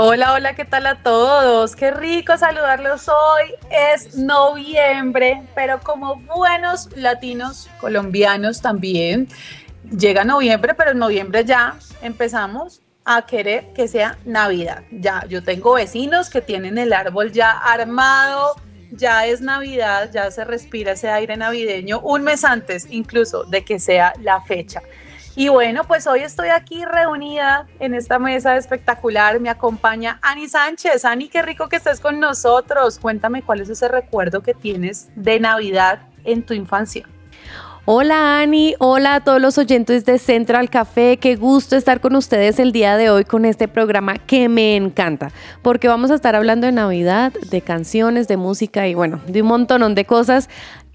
Hola, hola, ¿qué tal a todos? Qué rico saludarlos hoy. Es noviembre, pero como buenos latinos, colombianos también, llega noviembre, pero en noviembre ya empezamos a querer que sea Navidad. Ya, yo tengo vecinos que tienen el árbol ya armado, ya es Navidad, ya se respira ese aire navideño un mes antes incluso de que sea la fecha. Y bueno, pues hoy estoy aquí reunida en esta mesa espectacular. Me acompaña Ani Sánchez. Ani, qué rico que estés con nosotros. Cuéntame cuál es ese recuerdo que tienes de Navidad en tu infancia. Hola Ani, hola a todos los oyentes de Central Café, qué gusto estar con ustedes el día de hoy con este programa que me encanta, porque vamos a estar hablando de Navidad, de canciones, de música y bueno, de un montón de cosas.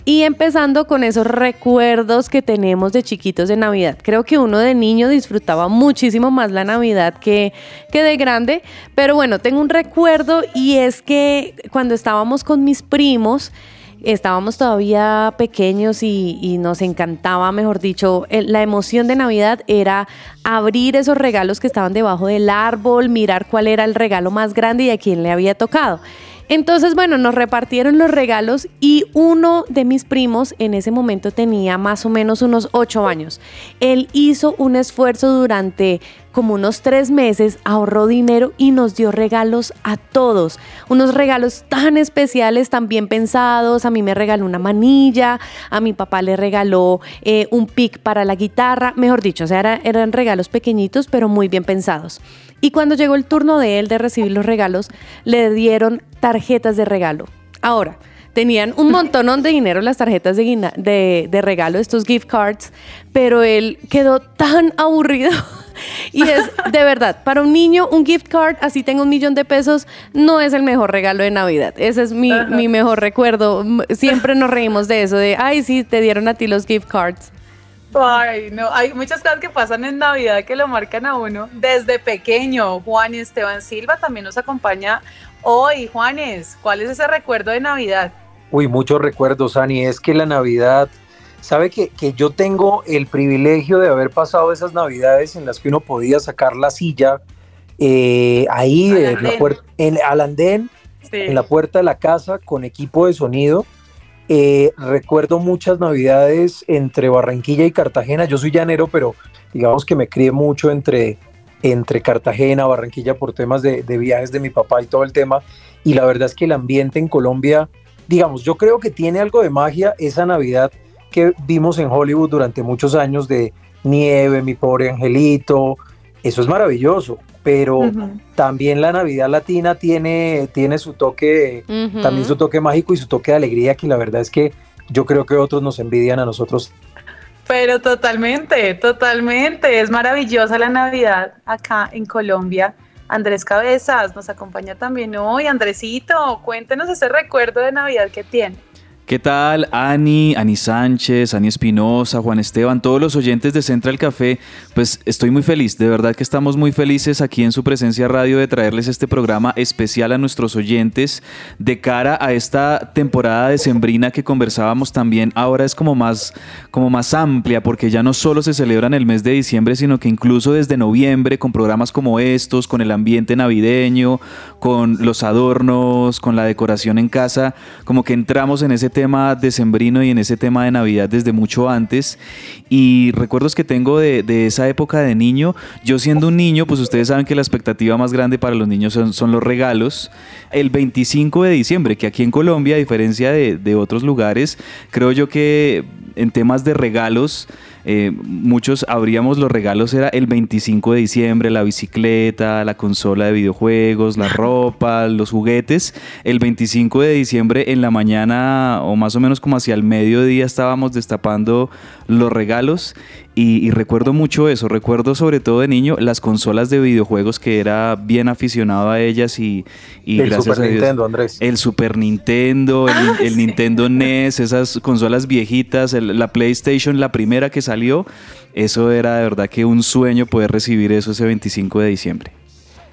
Y empezando con esos recuerdos que tenemos de chiquitos de Navidad. Creo que uno de niño disfrutaba muchísimo más la Navidad que, que de grande. Pero bueno, tengo un recuerdo y es que cuando estábamos con mis primos, estábamos todavía pequeños y, y nos encantaba, mejor dicho, la emoción de Navidad era abrir esos regalos que estaban debajo del árbol, mirar cuál era el regalo más grande y a quién le había tocado. Entonces, bueno, nos repartieron los regalos y uno de mis primos en ese momento tenía más o menos unos ocho años. Él hizo un esfuerzo durante como unos tres meses, ahorró dinero y nos dio regalos a todos. Unos regalos tan especiales, tan bien pensados. A mí me regaló una manilla, a mi papá le regaló eh, un pick para la guitarra. Mejor dicho, o sea, era- eran regalos pequeñitos, pero muy bien pensados. Y cuando llegó el turno de él de recibir los regalos, le dieron tarjetas de regalo. Ahora, tenían un montón de dinero las tarjetas de, guina- de, de regalo, estos gift cards, pero él quedó tan aburrido. Y es de verdad, para un niño, un gift card, así tenga un millón de pesos, no es el mejor regalo de Navidad. Ese es mi, mi mejor recuerdo. Siempre nos reímos de eso, de, ay, sí, te dieron a ti los gift cards. Ay, no, hay muchas cosas que pasan en Navidad que lo marcan a uno desde pequeño. Juan Esteban Silva también nos acompaña hoy. Juanes, ¿cuál es ese recuerdo de Navidad? Uy, muchos recuerdos, Ani. Es que la Navidad, sabe que, que yo tengo el privilegio de haber pasado esas Navidades en las que uno podía sacar la silla eh, ahí Al en la andén. puerta, en, al andén, Sí. en la puerta de la casa con equipo de sonido. Eh, recuerdo muchas Navidades entre Barranquilla y Cartagena. Yo soy llanero, pero digamos que me crié mucho entre, entre Cartagena, Barranquilla por temas de, de viajes de mi papá y todo el tema. Y la verdad es que el ambiente en Colombia, digamos, yo creo que tiene algo de magia esa Navidad que vimos en Hollywood durante muchos años de nieve, mi pobre angelito. Eso es maravilloso, pero también la Navidad latina tiene, tiene su toque, también su toque mágico y su toque de alegría, que la verdad es que yo creo que otros nos envidian a nosotros. Pero totalmente, totalmente. Es maravillosa la Navidad acá en Colombia. Andrés Cabezas nos acompaña también hoy. Andresito, cuéntenos ese recuerdo de Navidad que tiene. ¿Qué tal, Ani, Ani Sánchez, Ani Espinosa, Juan Esteban, todos los oyentes de Central Café? Pues estoy muy feliz, de verdad que estamos muy felices aquí en su presencia radio de traerles este programa especial a nuestros oyentes de cara a esta temporada decembrina que conversábamos también. Ahora es como más, como más amplia porque ya no solo se celebra en el mes de diciembre, sino que incluso desde noviembre con programas como estos, con el ambiente navideño, con los adornos, con la decoración en casa, como que entramos en ese tema decembrino y en ese tema de Navidad desde mucho antes. Y recuerdos que tengo de, de esa época de niño, yo siendo un niño, pues ustedes saben que la expectativa más grande para los niños son, son los regalos. El 25 de diciembre, que aquí en Colombia, a diferencia de, de otros lugares, creo yo que en temas de regalos, eh, muchos abríamos los regalos, era el 25 de diciembre, la bicicleta, la consola de videojuegos, la ropa, los juguetes. El 25 de diciembre en la mañana o más o menos como hacia el mediodía estábamos destapando los regalos Y, y recuerdo mucho eso, recuerdo sobre todo de niño las consolas de videojuegos que era bien aficionado a ellas y, y El gracias Super a Dios. Nintendo, Andrés. El Super Nintendo, el, Ah, el sí. Nintendo NES, esas consolas viejitas, el- la PlayStation, la primera que salió, eso era de verdad que un sueño poder recibir eso ese 25 de diciembre.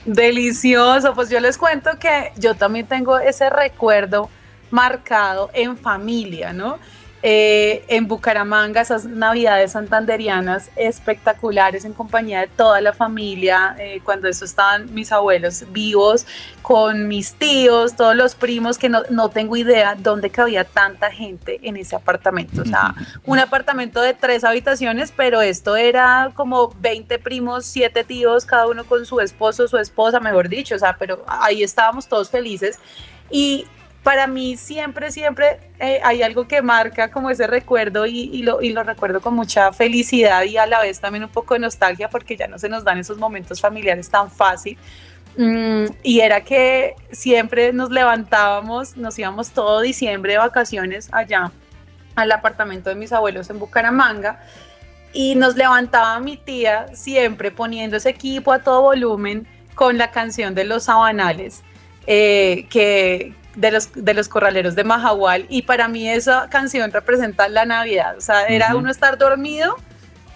Delicioso, pues yo les cuento que yo también tengo ese recuerdo marcado en familia, ¿no? Eh, en Bucaramanga, esas navidades santanderianas espectaculares en compañía de toda la familia, eh, cuando eso estaban mis abuelos vivos, con mis tíos, todos los primos, que no, no tengo idea dónde cabía tanta gente en ese apartamento. O sea, un apartamento de tres habitaciones, pero esto era como 20 primos, 7 tíos, cada uno con su esposo, su esposa, mejor dicho, o sea, pero ahí estábamos todos felices. Y para mí siempre, siempre eh, hay algo que marca como ese recuerdo y, y lo, y lo recuerdo con mucha felicidad y a la vez también un poco de nostalgia porque ya no se nos dan esos momentos familiares tan fácil. Mm, y era que siempre nos levantábamos, nos íbamos todo diciembre de vacaciones allá al apartamento de mis abuelos en Bucaramanga y nos levantaba mi tía siempre poniendo ese equipo a todo volumen con la canción de los sabanales eh, que de los, de los corraleros de Majagual y para mí esa canción representa la Navidad, o sea, era Ujú. uno estar dormido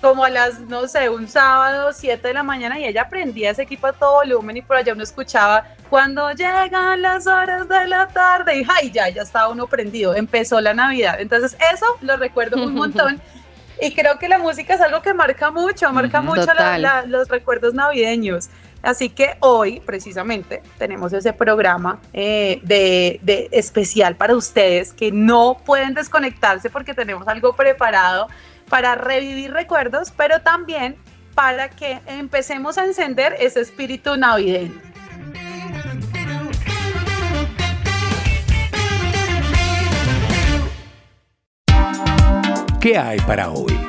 como a las, no sé, un sábado, 7 de la mañana, y ella prendía ese equipo a todo volumen y por allá uno escuchaba cuando llegan las horas de la tarde, y ¡ay! ya, ya estaba uno prendido, empezó la Navidad. Entonces, eso lo recuerdo un montón. Y creo que la música es algo que marca mucho, marca mucho la- la- los recuerdos navideños. Así que hoy, precisamente, tenemos ese programa eh, de, especial para ustedes que no pueden desconectarse porque tenemos algo preparado para revivir recuerdos, pero también para que empecemos a encender ese espíritu navideño. ¿Qué hay para hoy?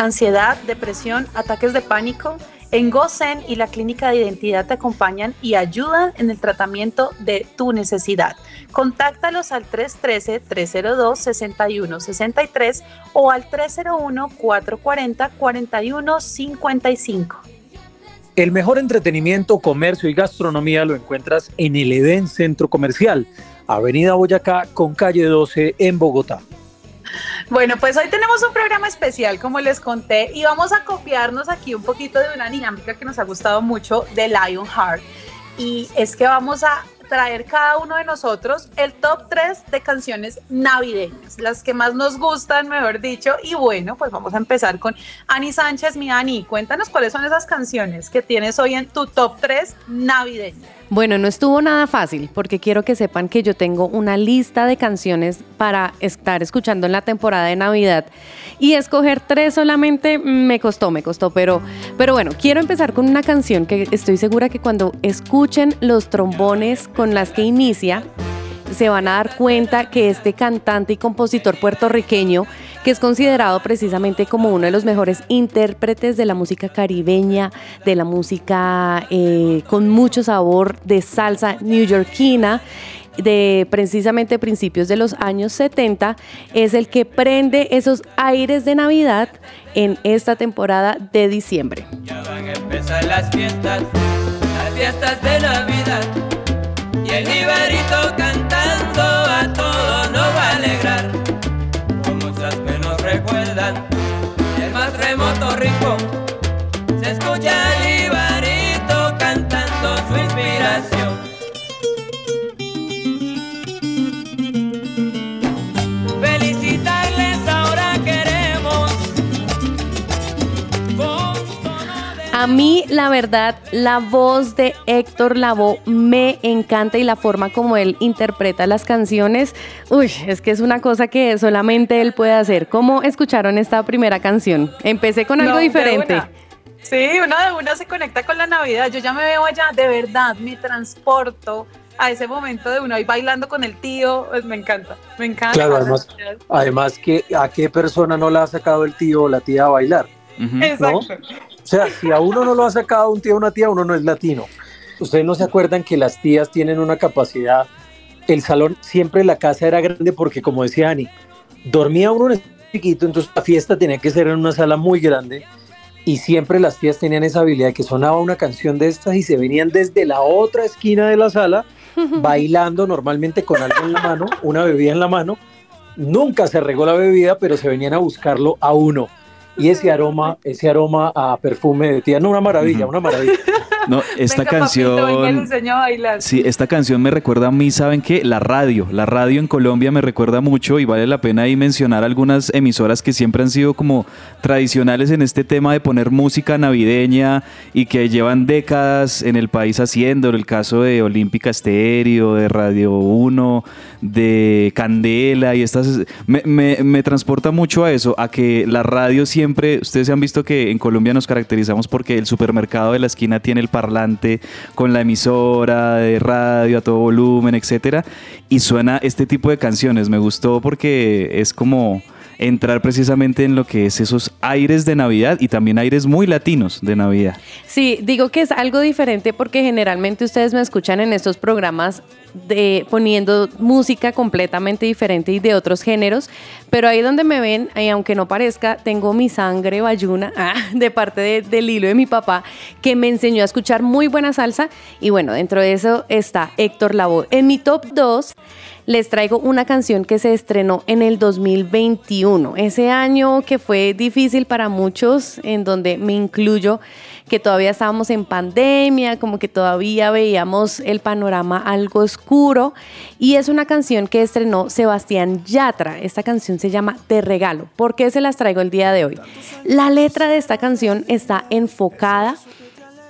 Ansiedad, depresión, ataques de pánico. En GoZen y la Clínica de Identidad te acompañan y ayudan en el tratamiento de tu necesidad. Contáctalos al 313-302-6163 o al 301-440-4155. El mejor entretenimiento, comercio y gastronomía lo encuentras en el Edén Centro Comercial, Avenida Boyacá con calle 12 en Bogotá. Bueno, pues hoy tenemos un programa especial, como les conté, y vamos a copiarnos aquí un poquito de una dinámica que nos ha gustado mucho de Lionheart. Y es que vamos a traer cada uno de nosotros el top 3 de canciones navideñas, las que más nos gustan, mejor dicho. Y bueno, pues vamos a empezar con Ani Sánchez. Mi Ani, cuéntanos cuáles son esas canciones que tienes hoy en tu top 3 navideño. Bueno, no estuvo nada fácil porque quiero que sepan que yo tengo una lista de canciones para estar escuchando en la temporada de Navidad y escoger tres solamente me costó, me costó, pero, pero bueno, quiero empezar con una canción que estoy segura que cuando escuchen los trombones con las que inicia, se van a dar cuenta que este cantante y compositor puertorriqueño, que es considerado precisamente como uno de los mejores intérpretes de la música caribeña, de la música eh, con mucho sabor de salsa newyorkina, de precisamente principios de los años 70, es el que prende esos aires de Navidad en esta temporada de diciembre. Ya van a empezar las fiestas, las fiestas de Navidad. Y el Ibarito cantando a todos nos va a alegrar. Con muchas que nos recuerdan el más remoto rincón. Se escucha A mí, la verdad, la voz de Héctor Lavoe me encanta y la forma como él interpreta las canciones, uy, es que es una cosa que solamente él puede hacer. ¿Cómo escucharon esta primera canción? Empecé con algo No, diferente. Sí, una de una se conecta con la Navidad. Yo ya me veo allá, de verdad, me transporto a ese momento de uno ahí bailando con el tío, pues me encanta, me encanta. Claro, además, además que a qué persona no la ha sacado el tío o la tía a bailar. Exacto. Sea, si a uno no lo ha sacado un tío o una tía, uno no es latino. Ustedes no se acuerdan que las tías tienen una capacidad. El salón, siempre la casa era grande porque, como decía Ani, dormía uno en el chiquito, entonces la fiesta tenía que ser en una sala muy grande. Y siempre las tías tenían esa habilidad de que sonaba una canción de estas y se venían desde la otra esquina de la sala bailando normalmente con algo en la mano, una bebida en la mano. Nunca se regó la bebida, pero se venían a buscarlo a uno. Y ese aroma, ese aroma a perfume de tía, no, una maravilla, una maravilla. No, esta Venga, papito, venga, le canción... enseño a bailar. Sí, esta canción me recuerda a mí, ¿saben qué? La radio. La radio en Colombia me recuerda mucho y vale la pena ahí mencionar algunas emisoras que siempre han sido como tradicionales en este tema de poner música navideña y que llevan décadas en el país haciéndolo. El caso de Olímpica Estéreo, de Radio 1, de Candela y estas... Me, me- me transporta mucho a eso, a que la radio siempre... Ustedes han visto que en Colombia nos caracterizamos porque el supermercado de la esquina tiene el parlante con la emisora de radio a todo volumen, etcétera, y suena este tipo de canciones. Me gustó porque es como entrar precisamente en lo que es esos aires de Navidad y también aires muy latinos de Navidad. Sí, digo que es algo diferente porque generalmente ustedes me escuchan en estos programas de poniendo música completamente diferente y de otros géneros, pero ahí donde me ven, y aunque no parezca, tengo mi sangre bayuna ah, de parte de- del hilo de mi papá que me enseñó a escuchar muy buena salsa y bueno, dentro de eso está Héctor Lavoe. En mi top 2 les traigo una canción que se estrenó en el 2021, ese año que fue difícil para muchos, en donde me incluyo, que todavía estábamos en pandemia, como que todavía veíamos el panorama algo oscuro, y es una canción que estrenó Sebastián Yatra. Esta canción se llama Te Regalo. ¿Por qué se las traigo el día de hoy? La letra de esta canción está enfocada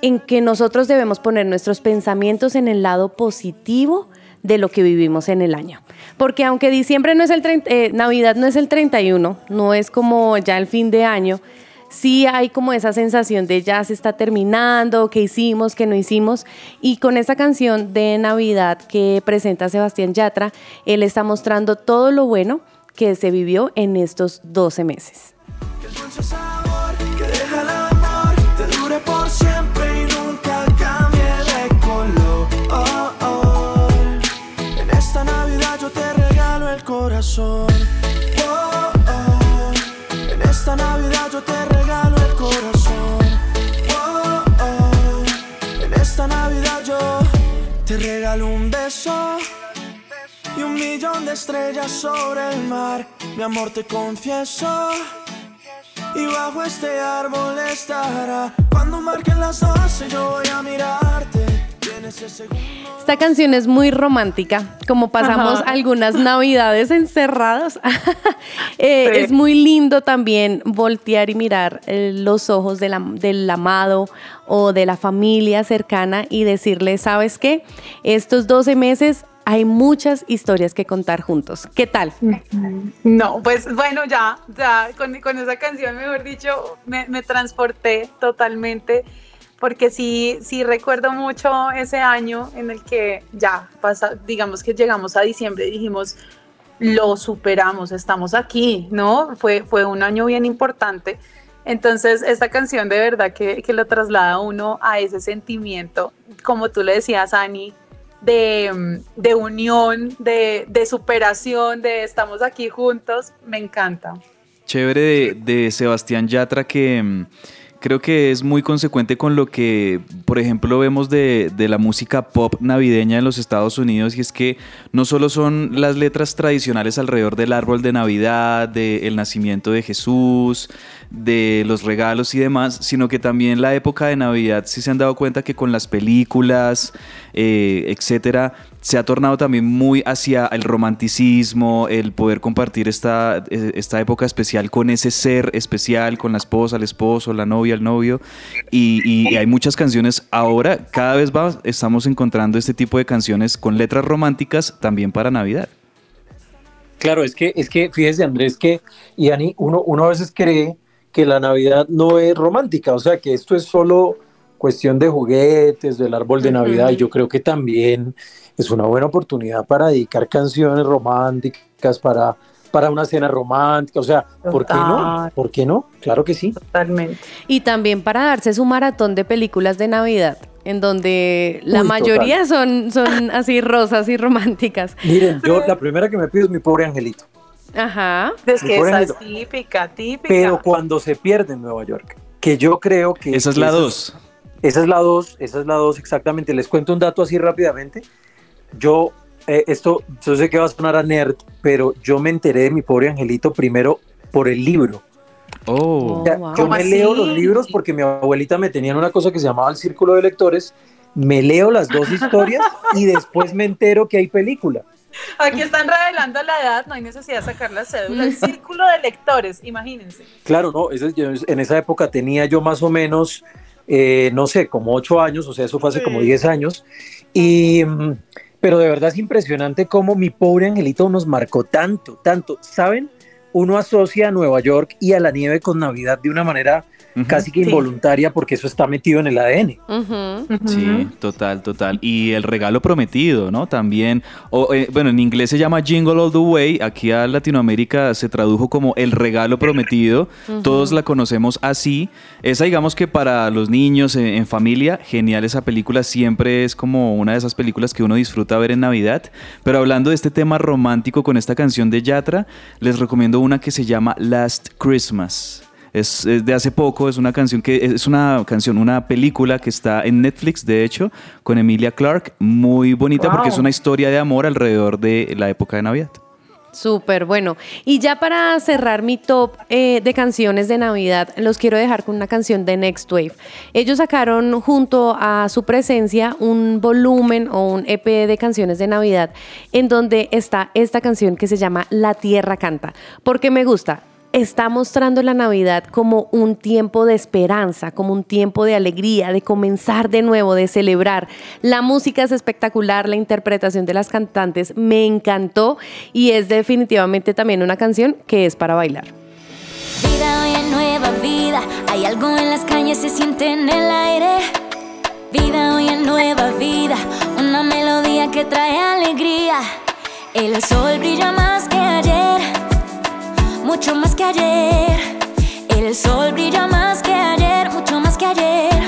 en que nosotros debemos poner nuestros pensamientos en el lado positivo de lo que vivimos en el año. Porque aunque diciembre no es el 30, eh, Navidad no es el 31, no es como ya el fin de año, sí hay como esa sensación de ya se está terminando, qué hicimos, qué no hicimos. Y con esa canción de Navidad que presenta Sebastián Yatra, él está mostrando todo lo bueno que se vivió en estos 12 meses. Millón de estrellas sobre el mar. Mi amor te confieso. Y bajo este árbol estará. Cuando marquen las 12 yo voy a mirarte. Esta canción es muy romántica, como pasamos Ajá. algunas navidades encerrados. Eh, Sí. Es muy lindo también voltear y mirar eh, los ojos de la- del amado o de la familia cercana y decirle, ¿sabes qué? Estos 12 meses hay muchas historias que contar juntos. ¿Qué tal? No, pues bueno, ya, ya con, esa canción, mejor dicho, me, me transporté totalmente, porque sí, sí recuerdo mucho ese año en el que ya pasa, digamos que llegamos a diciembre y dijimos, lo superamos, estamos aquí, ¿no? Fue, fue un año bien importante. Entonces, esta canción de verdad que, que lo traslada uno a ese sentimiento, como tú le decías, Ani, de, mm, de unión, de, de superación, de estamos aquí juntos, me encanta. Chévere de, de Sebastián Yatra que mm, creo que es muy consecuente con lo que, por ejemplo, vemos de, de la música pop navideña en los Estados Unidos y es que no solo son las letras tradicionales alrededor del árbol de Navidad, del nacimiento de Jesús, de los regalos y demás, sino que también la época de Navidad, si se han dado cuenta que con las películas, eh, etcétera, se ha tornado también muy hacia el romanticismo, el poder compartir esta, eh, esta época especial con ese ser especial, con la esposa, el esposo, la novia, el novio. Y, y hay muchas canciones ahora, cada vez más estamos encontrando este tipo de canciones con letras románticas también para Navidad. Claro, es que, es que fíjese Andrés que, y Ani, uno, uno a veces cree que la Navidad no es romántica, o sea que esto es solo cuestión de juguetes, del árbol de Navidad, y yo creo que también es una buena oportunidad para dedicar canciones románticas, para, para una cena romántica, o sea, ¿por qué no? ¿Por qué no? Claro que sí. Totalmente. Y también para darse su maratón de películas de Navidad, en donde la Uy, mayoría son, son así rosas y románticas. Miren, yo la primera que me pido es mi pobre angelito, Ajá. Es que esa es típica, típica. pero cuando se pierde en Nueva York, que yo creo que... Esa es la esa 2. Esa es la 2, esa es la 2 exactamente. Les cuento un dato así rápidamente. Yo, eh, esto, yo sé que va a sonar a nerd, pero yo me enteré de mi pobre angelito primero por el libro. Oh. O sea, wow. Yo ¿Cómo me así? leo los libros porque mi abuelita me tenía en una cosa que se llamaba el círculo de lectores. Me leo las dos historias y después me entero que hay película. Aquí están revelando la edad, no hay necesidad de sacar la cédula. El círculo de lectores, imagínense. Claro, no, ese- yo en esa época tenía yo más o menos, eh, no sé, como ocho años, o sea, eso fue hace como Sí. 10 años. Y, mm, pero de verdad es impresionante cómo mi pobre angelito nos marcó tanto, tanto. ¿Saben? Uno asocia a Nueva York y a la nieve con Navidad de una manera Casi que Sí. involuntaria porque eso está metido en el ADN. Sí, total, total. Y el regalo prometido, ¿no? También, o, eh, bueno, en inglés se llama Jingle All the Way, aquí a Latinoamérica se tradujo como el regalo prometido, todos la conocemos así. Esa digamos que para los niños eh, en familia, genial esa película, siempre es como una de esas películas que uno disfruta ver en Navidad. Pero hablando de este tema romántico con esta canción de Yatra, les recomiendo una que se llama Last Christmas. Es, es de hace poco, es una canción que es una canción, una película que está en Netflix, de hecho, con Emilia Clarke, muy bonita porque es una historia de amor alrededor de la época de Navidad. Súper bueno. Y ya para cerrar mi top eh, de canciones de Navidad, los quiero dejar con una canción de Next Wave. Ellos sacaron junto a su presencia un volumen o un EP de canciones de Navidad en donde está esta canción que se llama La Tierra Canta. Porque me gusta. Está mostrando la Navidad como un tiempo de esperanza, como un tiempo de alegría, de comenzar de nuevo, de celebrar. La música es espectacular, la interpretación de las cantantes me encantó y es definitivamente también una canción que es para bailar. Vida hoy en nueva vida, hay algo en las calles, se siente en el aire. Vida hoy en nueva vida, una melodía que trae alegría. El sol brilla más que ayer, mucho más que ayer. El sol brilla más que ayer, mucho más que ayer.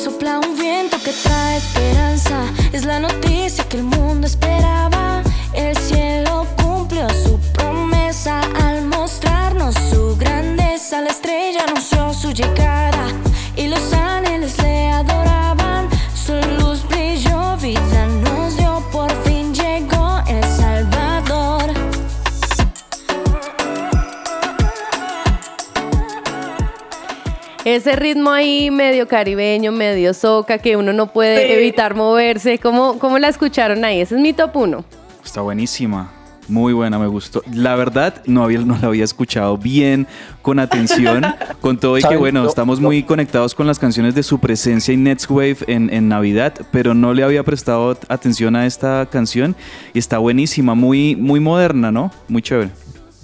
Sopla un viento que trae esperanza. Es la noticia que el mundo esperaba. El cielo cumplió su promesa al mostrarnos su grandeza. La estrella anunció su llegada y los ángeles le adoraban. Ese ritmo ahí medio caribeño, medio soca, que uno no puede Sí. evitar moverse. ¿Cómo, ¿Cómo la escucharon ahí? Ese es mi top uno. Está buenísima. Muy buena, me gustó. La verdad, no, había, no la había escuchado bien, con atención, con todo y que bueno, estamos muy conectados con las canciones de su presencia y Netswave en, en Navidad, pero no le había prestado atención a esta canción y está buenísima, muy, muy moderna, ¿no? Muy chévere.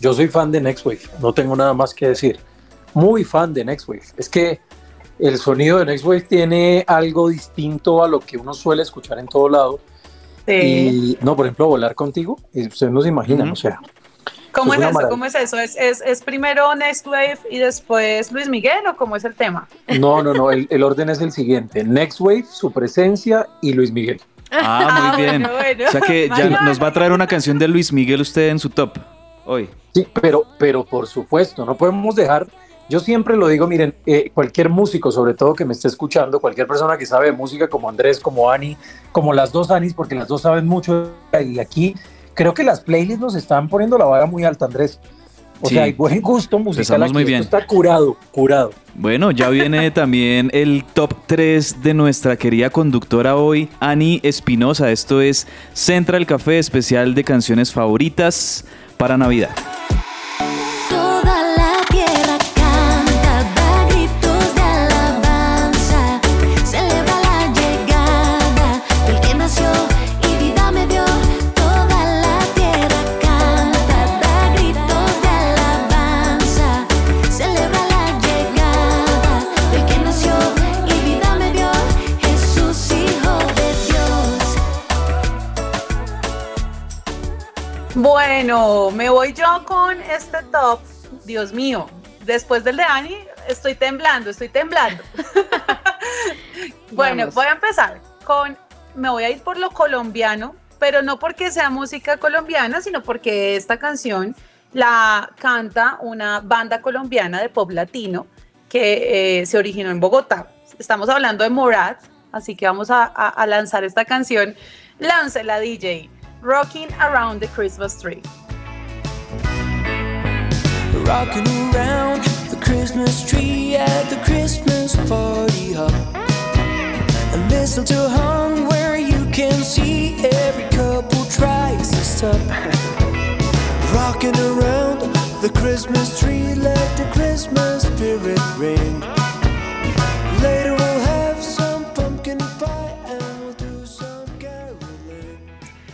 Yo soy fan de Next Wave, no tengo nada más que decir. Muy fan de Next Wave. Es que el sonido de Next Wave tiene algo distinto a lo que uno suele escuchar en todo lado. Sí. Y no, por ejemplo, volar contigo, y ustedes no se imaginan, o sea, ¿Cómo es eso? ¿Cómo es eso? ¿Es, es, es primero Next Wave y después Luis Miguel o cómo es el tema? no, no, no, el, el orden es el siguiente: Next Wave, su presencia y Luis Miguel. Ah, muy bien. bueno, bueno. O sea que ya Vale. nos va a traer una canción de Luis Miguel usted en su top hoy. Sí, pero, pero por supuesto, no podemos dejar. Yo siempre lo digo, miren, eh, cualquier músico, sobre todo que me esté escuchando, cualquier persona que sabe de música, como Andrés, como Ani, como las dos Anis, porque las dos saben mucho, y aquí creo que las playlists nos están poniendo la vara muy alta, Andrés. O Sí. sea, hay buen gusto musical aquí, muy esto bien. está curado, curado. Bueno, ya viene también el top 3 de nuestra querida conductora hoy, Ani Espinosa. Esto es Central Café especial de canciones favoritas para Navidad. Bueno, me voy yo con este top. Dios mío, después del de Ani, estoy temblando, estoy temblando. bueno, Vamos. voy a empezar con, me voy a ir por lo colombiano, pero no porque sea música colombiana, sino porque esta canción la canta una banda colombiana de pop latino que eh, se originó en Bogotá. Estamos hablando de Morat, así que vamos a, a- a lanzar esta canción. Láncela, DJ. Rocking Around the Christmas Tree. Rocking around the Christmas tree at the Christmas party hop. And mistletoe hung where you can see every couple tries to stop. Rocking around the Christmas tree, let the Christmas spirit ring.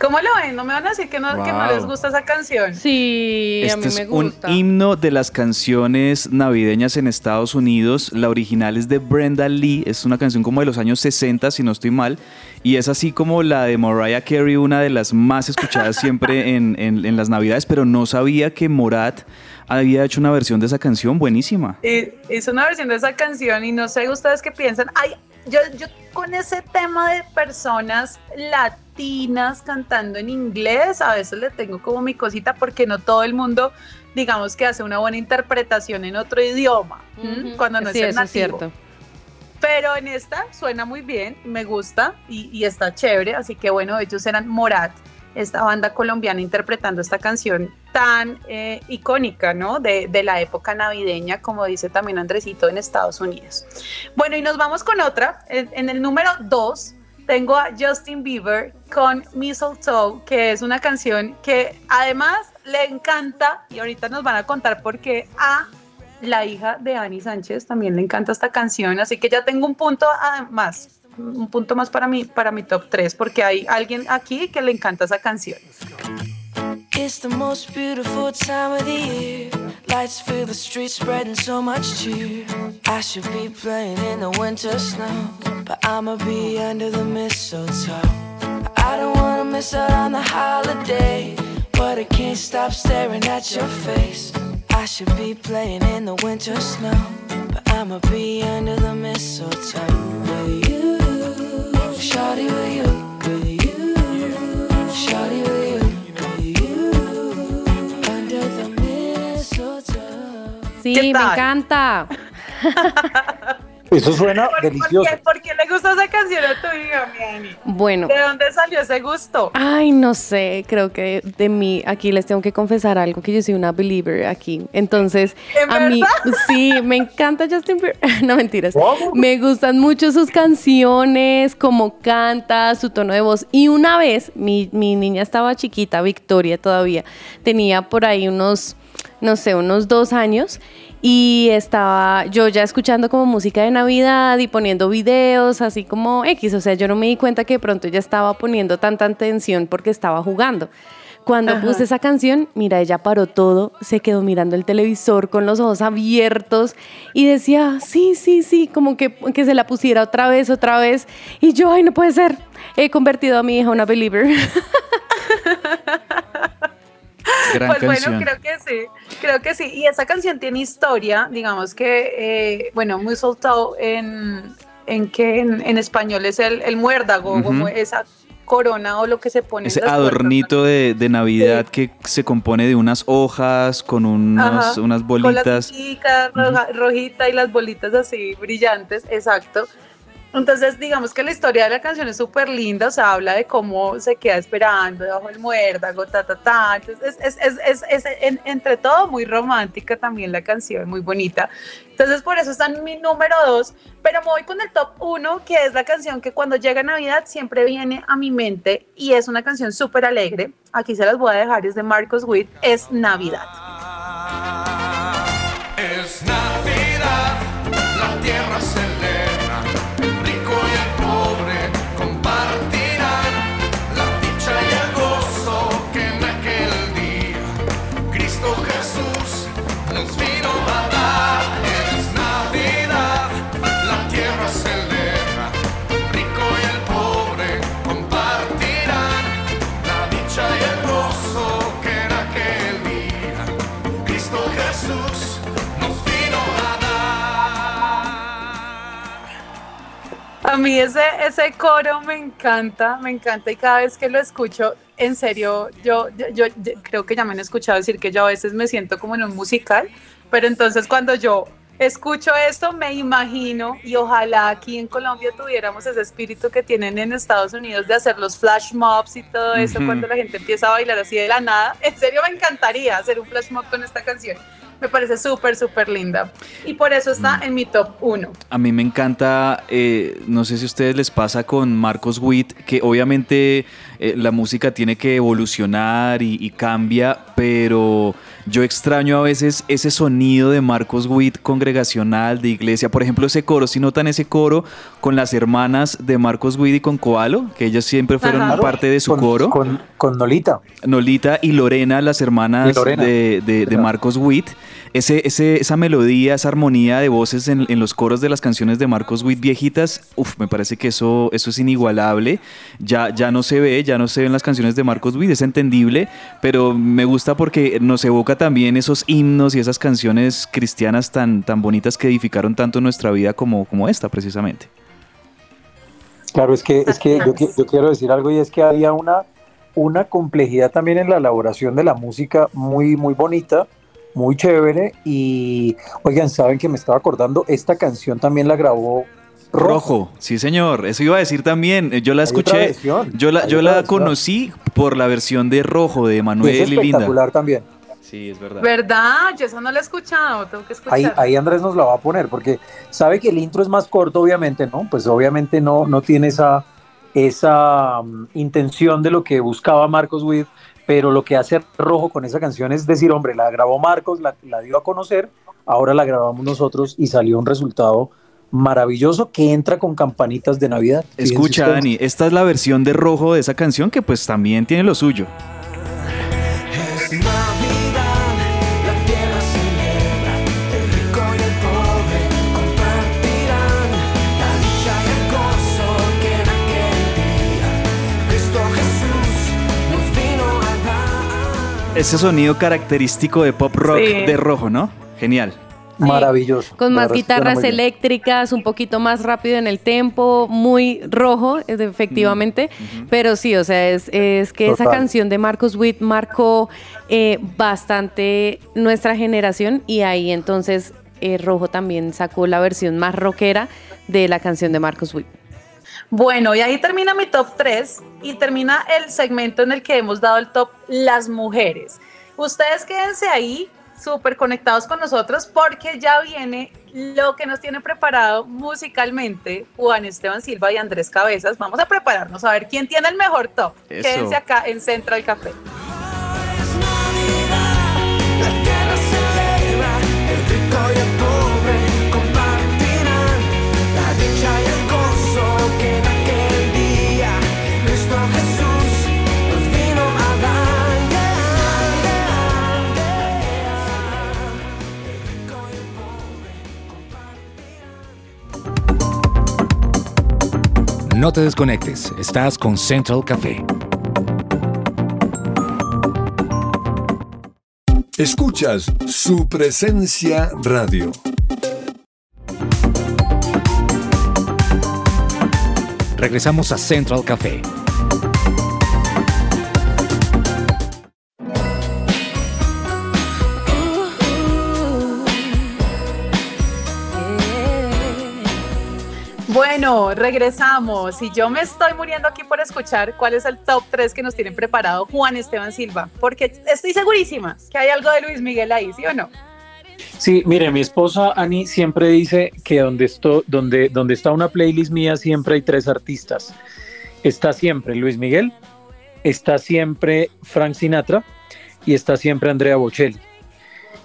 ¿Cómo lo ven? No me van a decir que no, que no Wow. les gusta esa canción. Sí, a Este mí es me un gusta. himno de las canciones navideñas en Estados Unidos. La original es de Brenda Lee, es una canción como de los años 60, si no estoy mal. Y es así como la de Mariah Carey, una de las más escuchadas siempre en, en- en las navidades, pero no sabía que Morat había hecho una versión de esa canción buenísima. Y- Hizo una versión de esa canción y no sé ustedes qué piensan. Ay, yo, yo con ese tema de personas latinas cantando en inglés, a veces le tengo como mi cosita porque no todo el mundo, digamos que hace una buena interpretación en otro idioma. Ujú. cuando no sí, es el eso es nativo. cierto. Pero en esta suena muy bien, me gusta y, y está chévere. Así que bueno, ellos eran Morat, esta banda colombiana interpretando esta canción tan eh, icónica, ¿no? De, de la época navideña, como dice también Andresito en Estados Unidos. Bueno, y nos vamos con otra. En, el número 2 tengo a Justin Bieber con Mistletoe, que es una canción que además le encanta, y ahorita nos van a contar por qué, a la hija de Ani Sánchez también le encanta esta canción, así que ya tengo un punto ah, más, un punto más para mi, para mi top 3, porque hay alguien aquí que le encanta esa canción. It's the most beautiful time of the year. Lights fill the streets, spreading so much cheer. I should be playing in the winter snow, but I'ma be under the mistletoe. I don't wanna miss out on the holiday, but I can't stop staring at your face. I should be playing in the winter snow, but I'ma be under the mistletoe. Shawty with you, with you. Shawty with you, with you. Under the mistletoe. Sí, me tal? encanta. Eso suena ¿Por, por delicioso. qué, por qué le gusta esa canción a tu hija, mi Ani? Bueno. ¿De dónde salió ese gusto? Ay, no sé, creo que de mí, aquí les tengo que confesar algo, que yo soy una believer aquí. Entonces, ¿En a mí, sí, me encanta Justin Bieber. No mentiras. ¿Cómo? Me gustan mucho sus canciones, cómo canta, su tono de voz. Y una vez, mi, mi niña estaba chiquita, Victoria todavía, tenía por ahí unos, no sé, unos dos años. Y estaba yo ya escuchando como música de Navidad y poniendo videos así como X. O sea, yo no me di cuenta que de pronto ella estaba poniendo tanta atención porque estaba jugando. Cuando Ajá. puse esa canción, mira, ella paró todo, se quedó mirando el televisor con los ojos abiertos y decía, sí, sí, sí, como que, que se la pusiera otra vez, otra vez. Y yo, ay, no puede ser. He convertido a mi hija en una believer. Gran pues canción. bueno, creo que sí, creo que sí. Y esa canción tiene historia, digamos que, eh, bueno, muy soltado en, en que en, en español es el, el muérdago, Ujú. como esa corona o lo que se pone en Ese las puertas, ¿no? adornito de, de Navidad que se compone de unas hojas con unos- Ajá, unas Con las bolitas. chicas, roja- rojita y las bolitas así brillantes, exacto. Entonces, digamos que la historia de la canción es súper linda, o sea, habla de cómo se queda esperando debajo del muérdago, ta, ta, ta. Entonces, es, es, es, es, en- entre todo muy romántica también la canción, muy bonita. Entonces, por eso está en mi número dos, pero me voy con el top uno, que es la canción que cuando llega Navidad siempre viene a mi mente y es una canción súper alegre. Aquí se las voy a dejar, es de Marcos Witt, es Navidad. Es Navidad, la tierra celebra, A mí ese, ese coro me encanta, me encanta y cada vez que lo escucho, en serio, yo, yo, yo- yo creo que ya me han escuchado decir que yo a veces me siento como en un musical, pero entonces cuando yo escucho esto me imagino y ojalá aquí en Colombia tuviéramos ese espíritu que tienen en Estados Unidos de hacer los flash mobs y todo eso cuando la gente empieza a bailar así de la nada. En serio me encantaría hacer un flash mob con esta canción. Me parece súper, súper linda. Y por eso está en mi top 1. A mí me encanta, eh, no sé si a ustedes les pasa con Marcos Witt, que obviamente eh, la música tiene que evolucionar y, y cambia, pero yo extraño a veces ese sonido de Marcos Witt congregacional, de iglesia. Por ejemplo, ese coro, si notan ese coro con las hermanas de Marcos Witt y con Coalo, que ellas siempre fueron Ajá. parte de su con, coro. Con, con Nolita. Nolita y Lorena, las hermanas Lorena. de, de- de. Marcos Witt. Ese, ese- esa melodía, esa armonía de voces en, en los coros de las canciones de Marcos Witt viejitas, uf, me parece que eso, eso es inigualable. Ya, ya no se ve, ya no se ven las canciones de Marcos Witt, es entendible, pero me gusta porque nos evoca también esos himnos y esas canciones cristianas tan, tan bonitas que edificaron tanto nuestra vida como, como esta, precisamente. Claro, es que, es que yo, qui- yo quiero decir algo y es que había una, una complejidad también en la elaboración de la música muy, muy bonita, muy chévere. Y oigan, saben que me estaba acordando, esta canción también la grabó Rojo. Rojo, sí señor, eso iba a decir también. Yo la Hay escuché, yo la, hay yo la versión. conocí por la versión de Rojo de Y es Manuel y Linda. espectacular también. Sí, es verdad. ¿Verdad? Yo eso no lo he escuchado, tengo que escuchar. Ahí, ahí Andrés nos la va a poner, porque sabe que el intro es más corto, obviamente, ¿no? Pues obviamente no, no tiene esa, esa mm, intención de lo que buscaba Marcos Witt, pero lo que hace Rojo con esa canción es decir, hombre, la grabó Marcos, la, la dio a conocer, ahora la grabamos nosotros y salió un resultado maravilloso que entra con campanitas de Navidad. Escucha. Dani, esta es la versión de Rojo de esa canción que pues también tiene lo suyo. Ese sonido característico de pop rock Sí. de Rojo, ¿no? Genial. Maravilloso. Con más guitarras eléctricas, un poquito más rápido en el tempo, muy rojo, es- efectivamente. Pero sí, o sea, es, es que esa canción de Marcos Witt marcó eh, bastante nuestra generación y ahí entonces eh, Rojo también sacó la versión más rockera de la canción de Marcos Witt. Bueno, y ahí termina mi top 3 y termina el segmento en el que hemos dado el top las mujeres. Ustedes quédense ahí súper conectados con nosotros porque ya viene lo que nos tiene preparado musicalmente Juan Esteban Silva y Andrés Cabezas. Vamos a prepararnos a ver quién tiene el mejor top. Eso. Quédense acá en Central Café. Es Navidad, la tierra celebra, el rico y el No te desconectes, estás con Central Café. Escuchas su presencia radio. Regresamos a Central Café. Regresamos y yo me estoy muriendo aquí por escuchar cuál es el top 3 que nos tienen preparado Juan Esteban Silva, porque estoy segurísima que hay algo de Luis Miguel ahí, ¿sí o no? Sí, mire, mi esposa Ani siempre dice que donde, esto, donde, donde está una playlist mía siempre hay tres artistas. Está siempre Luis Miguel, está siempre Frank Sinatra y está siempre Andrea Bocelli.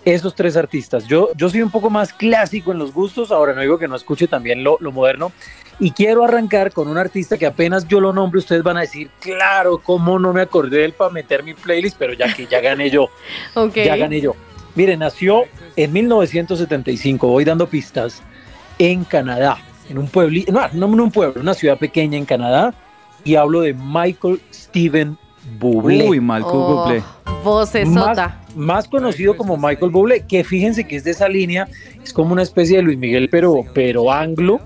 Esos tres artistas. Yo, yo soy un poco más clásico en los gustos, ahora no digo que no escuche también lo, lo moderno. Y quiero arrancar con un artista que apenas yo lo nombre, ustedes van a decir, claro, cómo no me acordé de él para meter mi playlist, pero ya que ya gané yo. Ya gané yo. Mire, nació en 1975, voy dando pistas, en Canadá, en un pueblo, no, no en un pueblo, una ciudad pequeña en Canadá, y hablo de Michael Steven Bublé. Uy, Michael Oh, Bublé. Vocesota. Más, más conocido como Michael Bublé, que fíjense que es de esa línea, es como una especie de Luis Miguel, pero, pero anglo.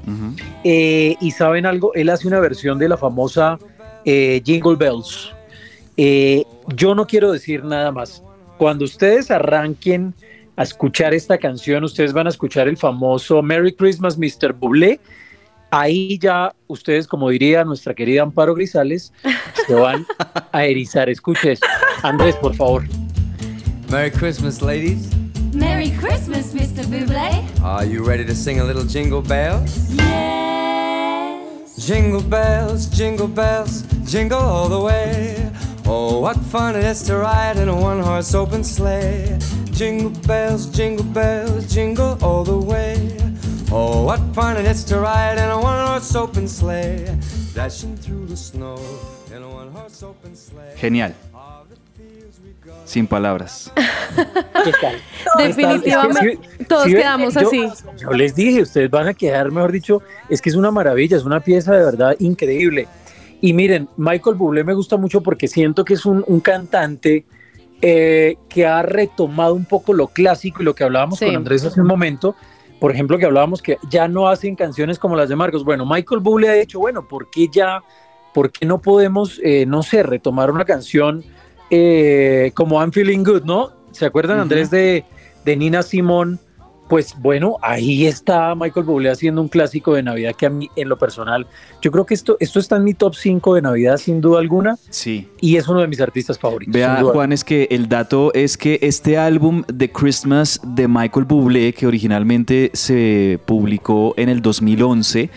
Eh, y saben algo, él hace una versión de la famosa eh, Jingle Bells. Eh, yo no quiero decir nada más. Cuando ustedes arranquen a escuchar esta canción, ustedes van a escuchar el famoso Merry Christmas, Mr. Bublé. Ahí ya ustedes, como diría nuestra querida Amparo Grisales, se van a erizar. Escuche esto. Andrés, por favor. Merry Christmas, ladies. Merry Christmas, Mr. Bublé. Are you ready to sing a little jingle bells? Yes. Jingle bells, jingle bells, jingle all the way. Oh, what fun it is to ride in a one horse open sleigh. Jingle bells, jingle bells, jingle all the way. Oh, what fun it is to ride in a one horse open sleigh. Dashing through the snow in a one horse open sleigh. Genial. Sin palabras. ¿Qué tal? Definitivamente, Es que sí- todos sí quedamos yo- así. Yo les dije, ustedes van a quedar, mejor dicho, es que es una maravilla, es una pieza de verdad increíble. Y miren, Michael Bublé me gusta mucho porque siento que es un, un cantante eh, que ha retomado un poco lo clásico y lo que hablábamos Sí. con Andrés hace un momento. Por ejemplo, que hablábamos que ya no hacen canciones como las de Marcos. Bueno, Michael Bublé ha dicho, bueno, ¿por qué ya, por qué no podemos, eh, no sé, retomar una canción eh, como I'm Feeling Good, ¿no? ¿Se acuerdan. Andrés, de, de Nina Simón? Pues bueno, ahí está Michael Bublé haciendo un clásico de Navidad que a mí, en lo personal, yo creo que esto, esto está en mi top 5 de Navidad sin duda alguna Sí. y es uno de mis artistas favoritos. Vea. Juan, es que el dato es que este álbum de Christmas de Michael Bublé, que originalmente se publicó en el 2011,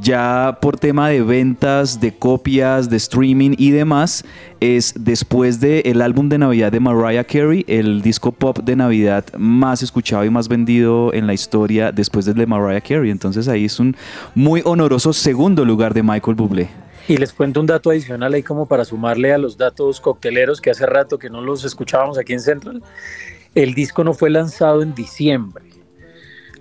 ya por tema de ventas, de copias, de streaming y demás, es después del álbum de Navidad de Mariah Carey, el disco pop de Navidad más escuchado y más vendido en la historia después del de Mariah Carey. Entonces ahí es un muy honoroso segundo lugar de Michael Bublé. Y les cuento un dato adicional ahí como para sumarle a los datos cocteleros que hace rato que no los escuchábamos aquí en Central. El disco no fue lanzado en diciembre.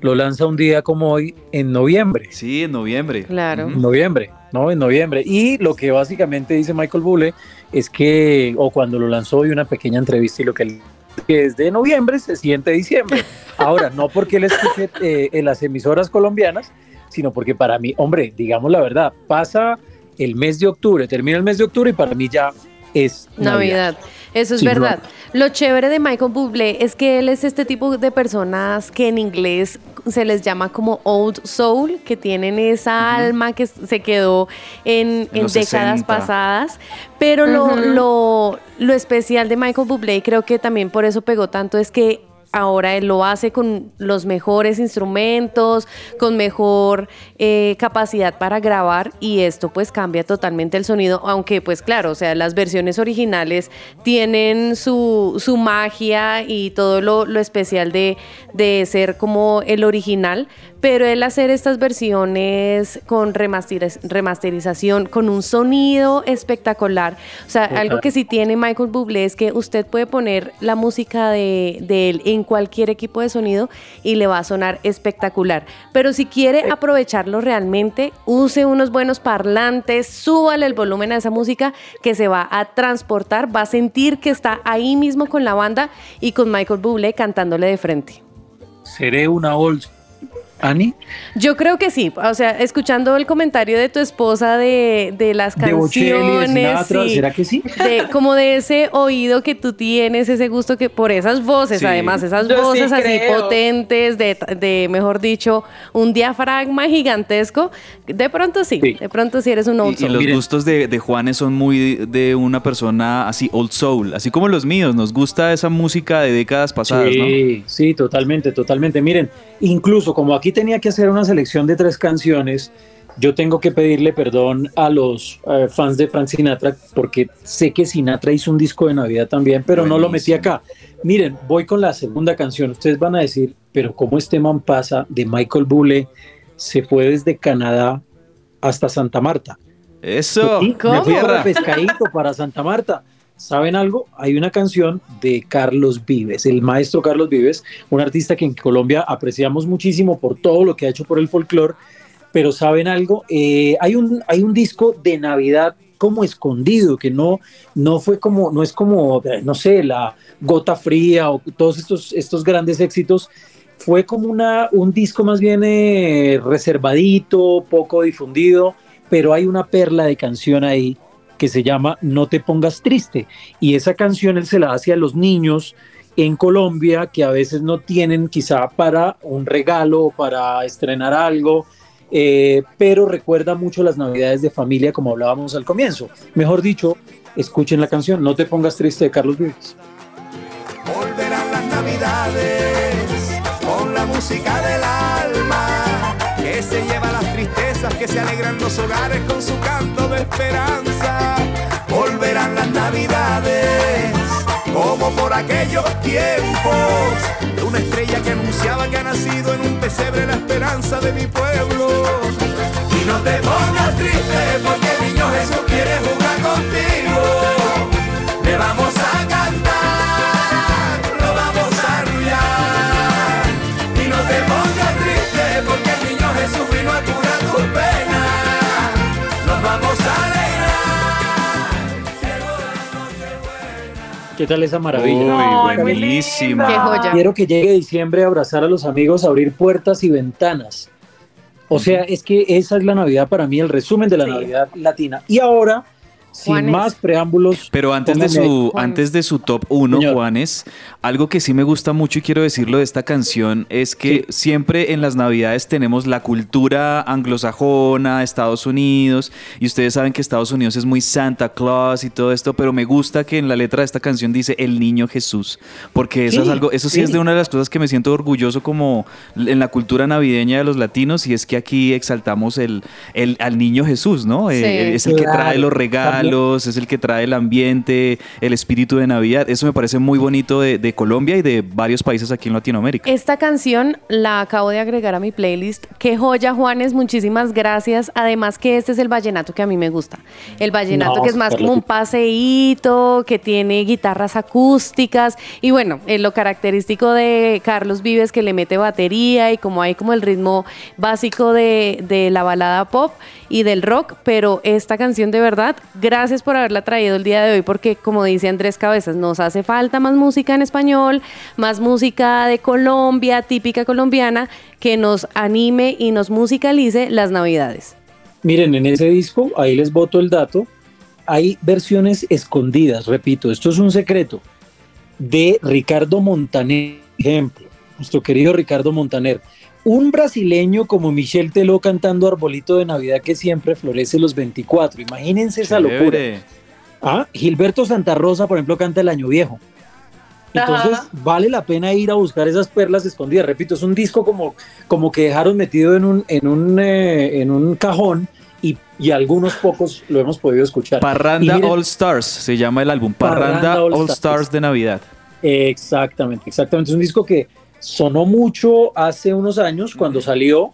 Lo lanza un día como hoy en noviembre. Sí, en noviembre. Claro. En noviembre, ¿no? En noviembre. Y lo que básicamente dice Michael Bublé es que, o cuando lo lanzó, y una pequeña entrevista y lo que él que desde noviembre se siente diciembre. Ahora, no porque él escuche eh, en las emisoras colombianas, sino porque para mí, hombre, digamos la verdad, pasa el mes de octubre, termina el mes de octubre y para mí ya es Navidad. Eso es verdad. Lo chévere de Michael Bublé es que él es este tipo de personas que en inglés se les llama como old soul, que tienen esa alma que se quedó en, En décadas 60. pasadas. Pero lo, lo, lo especial de Michael Bublé, y creo que también por eso pegó tanto, es que ahora él lo hace con los mejores instrumentos, con mejor eh, capacidad para grabar y esto pues cambia totalmente el sonido, aunque pues claro, o sea, las versiones originales tienen su, su magia y todo lo, lo especial de, de ser como el original, pero él hacer estas versiones con remasteriz- remasterización, con un sonido espectacular, o sea, Total. algo que sí tiene Michael Bublé es que usted puede poner la música de, de él en cualquier equipo de sonido y le va a sonar espectacular. Pero si quiere aprovecharlo realmente, use unos buenos parlantes, súbale el volumen a esa música que se va a transportar, va a sentir que está ahí mismo con la banda y con Michael Bublé cantándole de frente. Seré una old. Ani, Yo creo que sí, o sea, escuchando el comentario de tu esposa de, de las de Bocelli, de canciones, Sinatra, sí. ¿será que sí? de como de ese oído que tú tienes, ese gusto que por esas voces, Sí. además, esas Yo sí voces así creo. potentes, de, de, mejor dicho, un diafragma gigantesco, de pronto sí, Sí. de pronto sí eres un old Y, y soul. los Miren. gustos de, de Juanes son muy de una persona así old soul, así como los míos. Nos gusta esa música de décadas pasadas, ¿no? Sí, sí, totalmente, totalmente. Miren, incluso como aquí tenía que hacer una selección de tres canciones, yo tengo que pedirle perdón a los eh, fans de Frank Sinatra porque sé que Sinatra hizo un disco de Navidad también, pero no lo metí acá. Miren, voy con la segunda canción. Ustedes van a decir, pero ¿cómo este man pasa de Michael Bublé? Se fue desde Canadá hasta Santa Marta. Eso, me fui a pescadito para Santa Marta. ¿Saben algo? Hay una canción de Carlos Vives, el maestro Carlos Vives, un artista que en Colombia apreciamos muchísimo por todo lo que ha hecho por el folclore. Pero ¿saben algo? Eh, hay, un, hay un disco de Navidad como escondido, que no, no fue como, no es como, no sé, la gota fría o todos estos, estos grandes éxitos. Fue como una, un disco más bien eh, reservadito, poco difundido, pero hay una perla de canción ahí que se llama No te pongas triste. Y esa canción él se la hace a los niños en Colombia que a veces no tienen quizá para un regalo para estrenar algo, eh, pero recuerda mucho las navidades de familia como hablábamos al comienzo. Mejor dicho, escuchen la canción No te pongas triste de Carlos Vives. Volverán las navidades con la música del alma que se lleva las tristezas, que se alegran los hogares con su canto de esperanza. Volverán las navidades como por aquellos tiempos de una estrella que anunciaba que ha nacido en un pesebre la esperanza de mi pueblo. Y no te pongas triste porque el niño Jesús quiere jugar contigo. Le vamos ¿Qué tal esa maravilla? Uy, buenísima. Qué joya. Quiero que llegue diciembre a abrazar a los amigos, a abrir puertas y ventanas. O sea, es que esa es la Navidad para mí, el resumen de la Sí. Navidad latina. Y ahora, sin más preámbulos. Pero antes de su, Juanes. antes de su top 1, Señor. Juanes, algo que sí me gusta mucho y quiero decirlo de esta canción es que siempre en las navidades tenemos la cultura anglosajona, Estados Unidos, y ustedes saben que Estados Unidos es muy Santa Claus y todo esto, pero me gusta que en la letra de esta canción dice el niño Jesús, porque eso Sí, es algo, eso sí, sí. es de una de las cosas que me siento orgulloso como en la cultura navideña de los latinos, y es que aquí exaltamos el, el al niño Jesús, ¿no? Eh, Sí. es el que trae los regalos, es el que trae el ambiente, el espíritu de Navidad. Eso me parece muy bonito de, de Colombia y de varios países aquí en Latinoamérica. Esta canción la acabo de agregar a mi playlist. Qué joya, Juanes, muchísimas gracias. Además que este es el vallenato que a mí me gusta. El vallenato No, que es más como un paseíto, que tiene guitarras acústicas y bueno, eh, lo característico de Carlos Vives que le mete batería y como hay como el ritmo básico de, de la balada pop y del rock, pero esta canción de verdad, gracias por haberla traído el día de hoy porque como dice Andrés Cabezas, nos hace falta más música en español, más música de Colombia, típica colombiana, que nos anime y nos musicalice las navidades. Miren, en ese disco, ahí les boto el dato, hay versiones escondidas, repito, esto es un secreto, de Ricardo Montaner, ejemplo, nuestro querido Ricardo Montaner. Un brasileño como Michel Teló cantando Arbolito de Navidad que siempre florece los 24. Imagínense esa locura. Ah, Gilberto Santa Rosa, por ejemplo, canta El Año Viejo. Entonces, Ajá. vale la pena ir a buscar esas perlas escondidas. Repito, es un disco como, como que dejaron metido en un, en un, eh, en un cajón y, y algunos pocos lo hemos podido escuchar. Parranda miren- All Stars se llama el álbum. Parranda, Parranda All All, Stars. Stars de Navidad. Exactamente, exactamente. Es un disco que sonó mucho hace unos años cuando salió,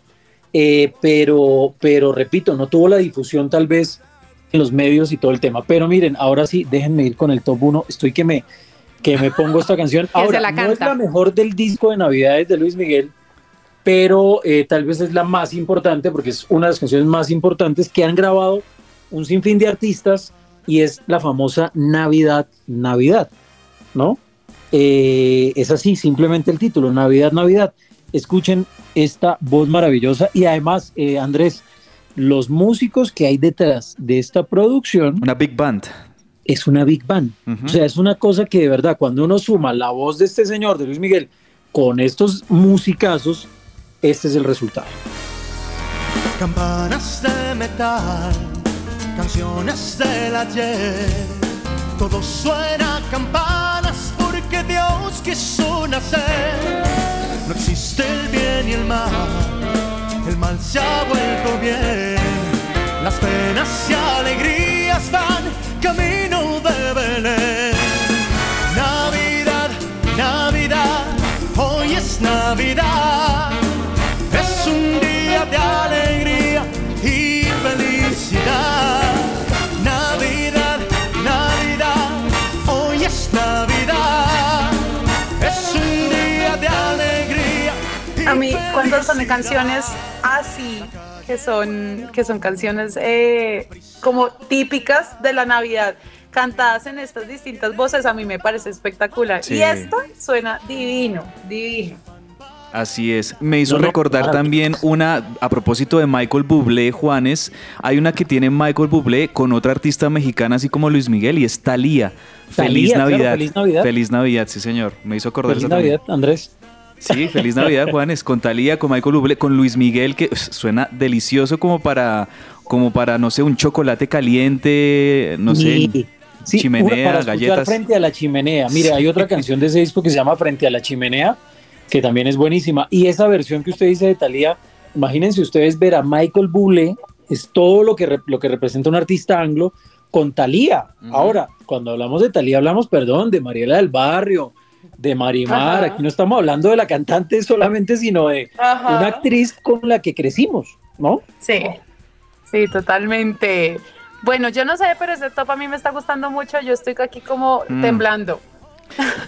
eh, pero, pero repito, no tuvo la difusión tal vez en los medios y todo el tema. Pero miren, ahora sí, déjenme ir con el top 1. Estoy que me, que me pongo esta canción. Ahora, la no es la mejor del disco de Navidades de Luis Miguel, pero eh, tal vez es la más importante porque es una de las canciones más importantes que han grabado un sinfín de artistas y es la famosa Navidad, Navidad, ¿no? Eh, es así, simplemente el título, Navidad, Navidad. Escuchen esta voz maravillosa y además, eh, Andrés, los músicos que hay detrás de esta producción Una big band. es una big band. O sea, es una cosa que de verdad, cuando uno suma la voz de este señor, de Luis Miguel, con estos musicazos, este es el resultado. Campanas de metal, canciones del ayer. Todo suena a campanas porque Dios quiso nacer. No existe el bien y el mal, el mal se ha vuelto bien. Las penas y alegrías van camino de Belén. Navidad, Navidad, hoy es Navidad. Cuando son canciones así, que son, que son canciones eh, como típicas de la Navidad, cantadas en estas distintas voces, a mí me parece espectacular. Sí. Y esta suena divino, divino. Así es. Me hizo recordar también una, a propósito de Michael Bublé, Juanes, hay una que tiene Michael Bublé con otra artista mexicana, así como Luis Miguel, y es Thalía. Feliz claro, Navidad. Feliz Navidad. Feliz Navidad, sí, señor. Me hizo acordar Feliz esa también. Navidad, Andrés. Sí, feliz Navidad, Juanes. Con Talía, con Michael Bublé, con Luis Miguel, que suena delicioso como para, como para, no sé, un chocolate caliente, no sé, sí, chimenea, para galletas. Frente a la chimenea. Mire, hay otra canción de ese disco que se llama Frente a la chimenea, que también es buenísima. Y esa versión que usted dice de Thalía, imagínense ustedes ver a Michael Bublé, es todo lo que, lo que representa un artista anglo con Thalía. Ahora, cuando hablamos de Thalía, hablamos, perdón, de Mariela del Barrio, de Marimar. Ajá. Aquí no estamos hablando de la cantante solamente, sino de Ajá. una actriz con la que crecimos, ¿no? Sí, sí, totalmente. Bueno, yo no sé, pero ese top a mí me está gustando mucho. Yo estoy aquí como Mm. temblando.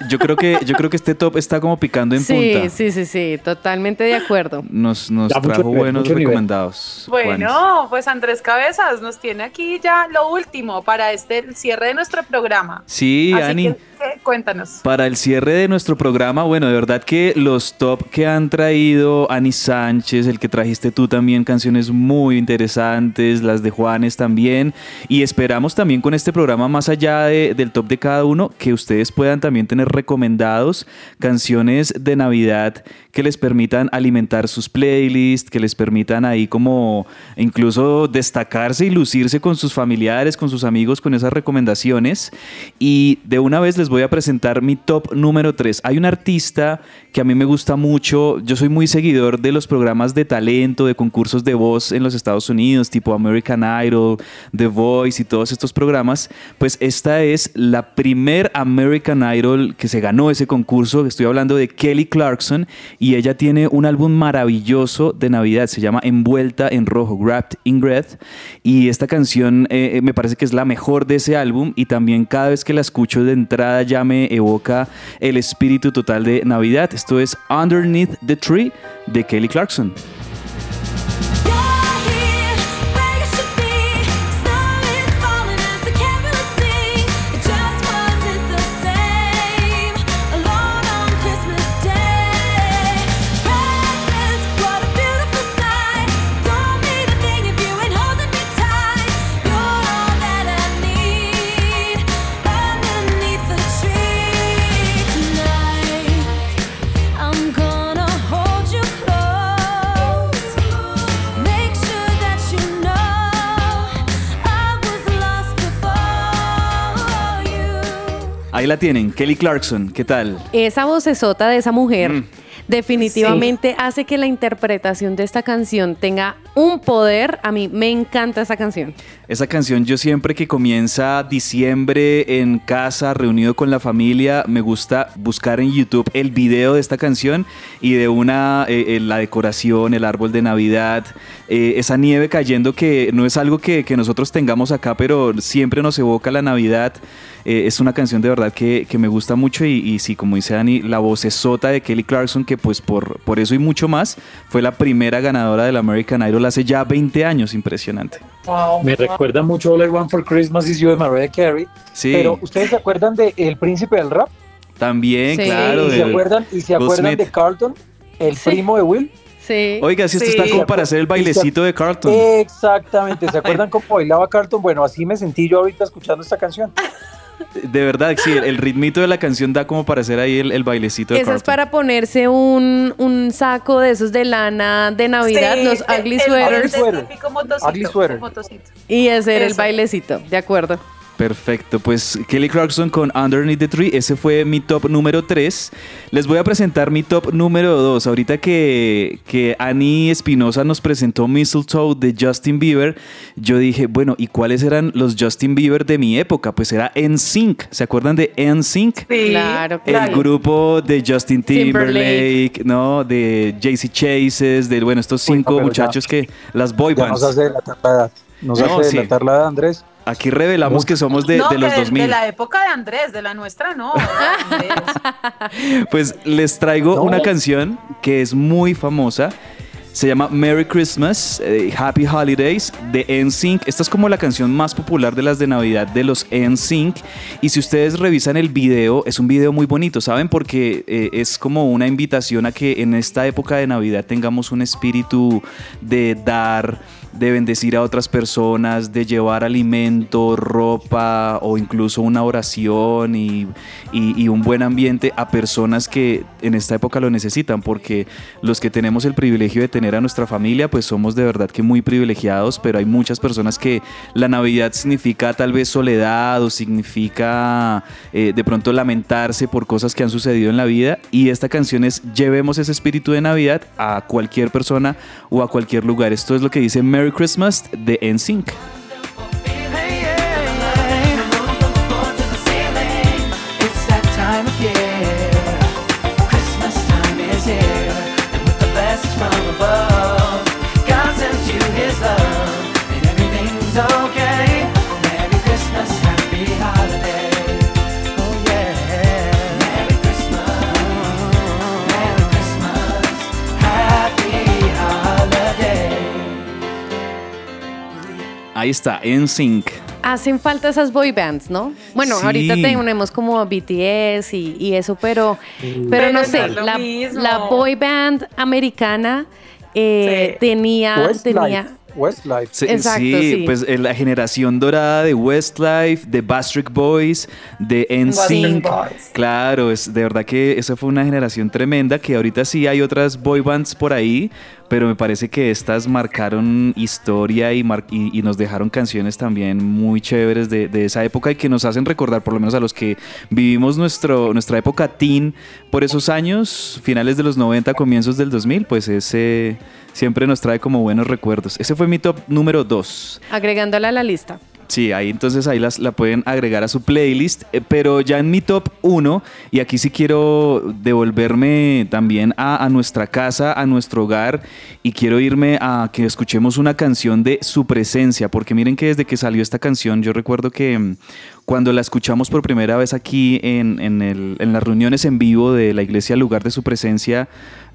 Yo creo que, yo creo que este top está como picando en Sí, punta. sí, sí, sí, totalmente de acuerdo. Nos, nos mucho trajo buenos nivel. recomendados. Juanes. Bueno, pues Andrés Cabezas nos tiene aquí ya lo último para este el cierre de nuestro programa. Sí, Así Ani. que cuéntanos. Para el cierre de nuestro programa, bueno, de verdad que los top que han traído Ani Sánchez, el que trajiste tú también, canciones muy interesantes, las de Juanes también, y esperamos también con este programa, más allá de- del top de cada uno, que ustedes puedan también tener recomendados canciones de Navidad que les permitan alimentar sus playlists, que les permitan ahí como incluso destacarse y lucirse con sus familiares, con sus amigos, con esas recomendaciones. Y de una vez les voy a presentar mi top número 3. Hay un artista que a mí me gusta mucho, yo soy muy seguidor de los programas de talento, de concursos de voz en los Estados Unidos, tipo American Idol, The Voice y todos estos programas. Pues esta es la primer American Idol que se ganó ese concurso. Estoy hablando de Kelly Clarkson y ella tiene un álbum maravilloso de Navidad. Se llama Envuelta en Rojo, Wrapped in Red. Y esta canción eh, eh, me parece que es la mejor de ese álbum y también cada vez que la escucho de entrada ya me evoca el espíritu total de Navidad. Esto es Underneath the Tree de Kelly Clarkson. Ahí la tienen, Kelly Clarkson. ¿Qué tal? Esa vocesota de esa mujer Mm. Definitivamente hace que la interpretación de esta canción tenga un poder. A mí me encanta esa canción. Esa canción yo siempre que comienza diciembre en casa, reunido con la familia, me gusta buscar en YouTube el video de esta canción y de una, eh, eh, la decoración, el árbol de Navidad, eh, esa nieve cayendo que no es algo que, que nosotros tengamos acá, pero siempre nos evoca la Navidad. Eh, es una canción de verdad que, que me gusta mucho y, y sí, como dice Dani, la vocesota de Kelly Clarkson, que pues por, por eso y mucho más, fue la primera ganadora del American Idol hace ya 20 años, impresionante. Me recuerda mucho All I Want for Christmas is You de Mariah Carey. Sí. Pero ¿ustedes se acuerdan de El Príncipe del Rap? También, Sí. claro. ¿Y se acuerdan, y se acuerdan Smith. de Carlton, el Sí. primo de Will? Sí. Oiga, si esto Sí. está como para hacer el bailecito de Carlton. Exactamente, ¿se acuerdan cómo bailaba Carlton? Bueno, así me sentí yo ahorita escuchando esta canción. De verdad, sí, el, el ritmito de la canción da como para hacer ahí el, el bailecito de Esa es para ponerse un, un saco de esos de lana de Navidad, Sí, los ugly el- sweaters, el Sweater. típico motocito, Ugly sweater. y hacer el bailecito, de acuerdo. Perfecto, pues Kelly Clarkson con Underneath the Tree, ese fue mi top número 3. Les voy a presentar mi top número 2. Ahorita que, que Annie Espinosa nos presentó Mistletoe de Justin Bieber, yo dije, bueno, ¿y cuáles eran los Justin Bieber de mi época? Pues era NSYNC. ¿Se acuerdan de NSYNC? Sí, Claro, El claro. grupo de Justin Timberlake. Timberlake, ¿no? De JC Chases, de, bueno, estos Uy, no, cinco ya- muchachos que, las boy Ya nos bands. hace delatar la edad. Nos No, hace sí. delatar la edad, Andrés. Aquí revelamos que somos de, no, de que los de, 2000. de la época de Andrés, de la nuestra no. Pues les traigo No. una canción que es muy famosa. Se llama Merry Christmas, eh, Happy Holidays de NSYNC. Esta es como la canción más popular de las de Navidad de los NSYNC. Y si ustedes revisan el video, es un video muy bonito, ¿saben? Porque eh, es como una invitación a que en esta época de Navidad tengamos un espíritu de dar de bendecir a otras personas, de llevar alimento, ropa o incluso una oración y, y- un buen ambiente a personas que en esta época lo necesitan, porque los que tenemos el privilegio de tener a nuestra familia, pues somos de verdad que muy privilegiados, pero hay muchas personas que la Navidad significa tal vez soledad o significa eh, de pronto lamentarse por cosas que han sucedido en la vida y esta canción es llevemos ese espíritu de Navidad a cualquier persona o a cualquier lugar. Esto es lo que dice Merry Christmas de NSYNC. Ahí está, NSYNC. Hacen falta esas boy bands, ¿no? Bueno, Sí. ahorita tenemos como BTS y, y eso, pero, pero Pero no no sé, la, la boy band americana eh, Sí. tenía, tenía Westlife. Westlife. Sí, Exacto, sí, sí. pues eh, la generación dorada de Westlife, de Bastric Boys, de Backstreet NSYNC. Boys. Claro, es de verdad que esa fue una generación tremenda que ahorita sí hay otras boy bands por ahí, pero me parece que estas marcaron historia y, mar- y- nos dejaron canciones también muy chéveres de, de esa época y que nos hacen recordar, por lo menos a los que vivimos nuestro, nuestra época teen por esos años, finales de los 90, comienzos del 2000, pues ese siempre nos trae como buenos recuerdos. Ese fue mi top número 2. agregándola a la lista. Sí, ahí entonces ahí las, la pueden agregar a su playlist, eh, pero ya en mi top 1, y aquí sí quiero devolverme también a, a nuestra casa, a nuestro hogar, y quiero irme a que escuchemos una canción de su presencia, porque miren que desde que salió esta canción, yo recuerdo que mm, cuando la escuchamos por primera vez aquí en, en las reuniones en vivo de la iglesia Lugar de su Presencia,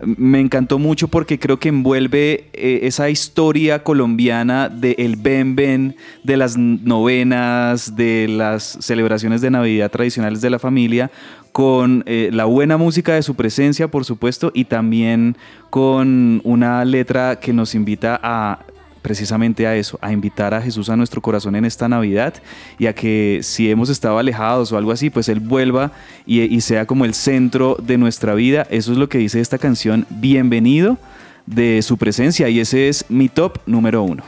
me encantó mucho porque creo que envuelve eh, esa historia colombiana del el Ben Ben, de las novenas, de las celebraciones de Navidad tradicionales de la familia, con eh, la buena música de su presencia, por supuesto, y también con una letra que nos invita a precisamente a eso, a invitar a Jesús a nuestro corazón en esta Navidad y a que si hemos estado alejados o algo así, pues Él vuelva y, sea como el centro de nuestra vida. Eso es lo que dice esta canción, Bienvenido de su presencia y ese es mi top número uno.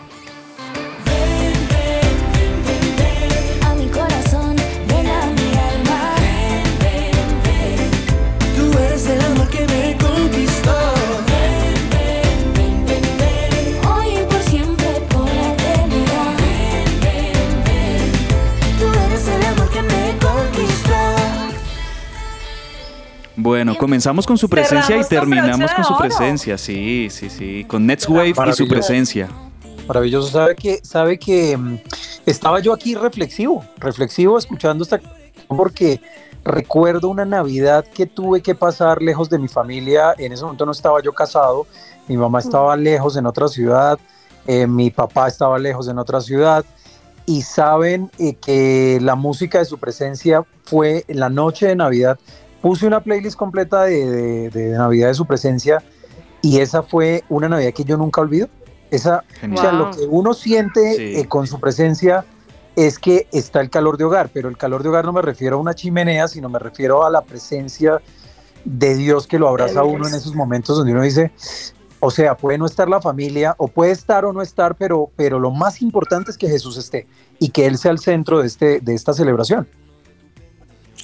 Bueno, comenzamos con su presencia y terminamos con su presencia, sí, sí, sí, con Next Wave y su presencia. Maravilloso. Sabe que, sabe que mm, estaba yo aquí reflexivo, reflexivo escuchando esta porque recuerdo una Navidad que tuve que pasar lejos de mi familia. En ese momento no estaba yo casado, mi mamá estaba lejos en otra ciudad, eh, mi papá estaba lejos en otra ciudad. Y saben eh, que la música de su presencia fue en la noche de Navidad. Puse una playlist completa de, de- de Navidad de su presencia y esa fue una Navidad que yo nunca olvido. Esa, o sea, Wow. lo que uno siente Sí. eh, con su presencia es que está el calor de hogar, pero el calor de hogar no me refiero a una chimenea, sino me refiero a la presencia de Dios que lo abraza a uno en esos momentos donde uno dice, o sea, puede no estar la familia, o puede estar o no estar, pero, pero lo más importante es que Jesús esté y que Él sea el centro de, este, de esta celebración.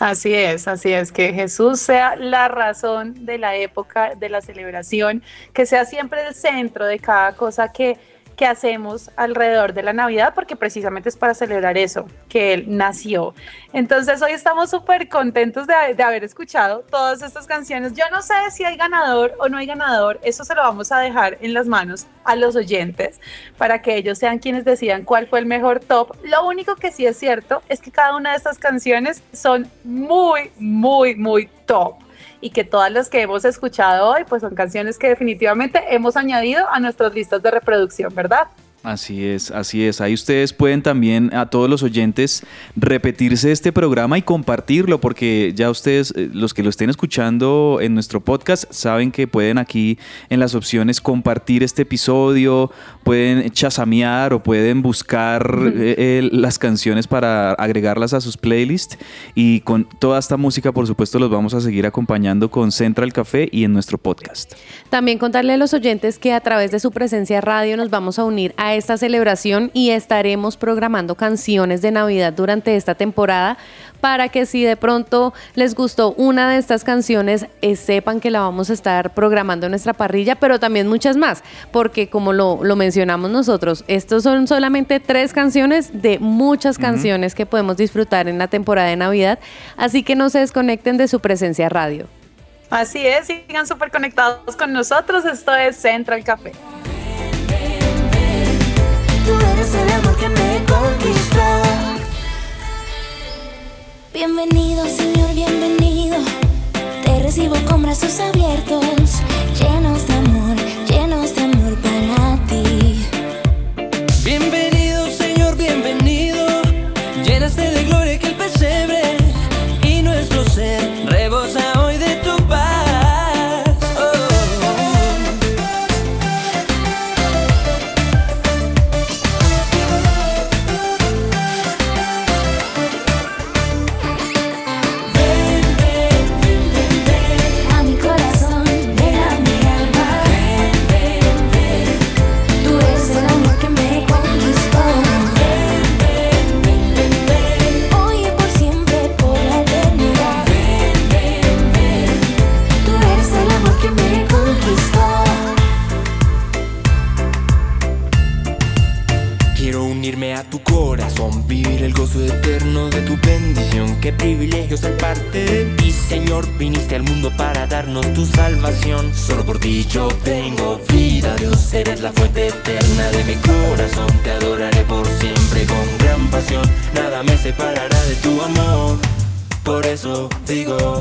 Así es, así es, que Jesús sea la razón de la época, de la celebración, que sea siempre el centro de cada cosa que, que hacemos alrededor de la Navidad, porque precisamente es para celebrar eso, que Él nació. Entonces hoy estamos súper contentos de, de haber escuchado todas estas canciones. Yo no sé si hay ganador o no hay ganador, eso se lo vamos a dejar en las manos a los oyentes para que ellos sean quienes decidan cuál fue el mejor top. Lo único que sí es cierto es que cada una de estas canciones son muy, muy, muy top. Y que todas las que hemos escuchado hoy pues son canciones que definitivamente hemos añadido a nuestras listas de reproducción, ¿verdad? Así es, así es. Ahí ustedes pueden también a todos los oyentes repetirse este programa y compartirlo, porque ya ustedes, eh, los que lo estén escuchando en nuestro podcast, saben que pueden aquí en las opciones compartir este episodio, pueden chasamear o pueden buscar eh, eh, las canciones para agregarlas a sus playlists. Y con toda esta música, por supuesto, los vamos a seguir acompañando con Central Café y en nuestro podcast. También contarle a los oyentes que a través de su presencia radio nos vamos a unir a esta celebración y estaremos programando canciones de Navidad durante esta temporada para que si de pronto les gustó una de estas canciones, eh, sepan que la vamos a estar programando en nuestra parrilla, pero también muchas más, porque como lo, lo mencionamos nosotros, estos son solamente tres canciones de muchas canciones que podemos disfrutar en la temporada de Navidad, así que no se desconecten de su presencia radio. Así es, sigan súper conectados con nosotros. Esto es Central Café. Tú eres el amor que me conquistó. Bienvenido, Señor, bienvenido. Te recibo con brazos abiertos, llenos de tu bendición. Qué privilegio ser parte de ti, Señor. Viniste al mundo para darnos tu salvación. Solo por ti yo tengo vida, Dios. Eres la fuente eterna de mi corazón. Te adoraré por siempre con gran pasión. Nada me separará de tu amor. Por eso digo.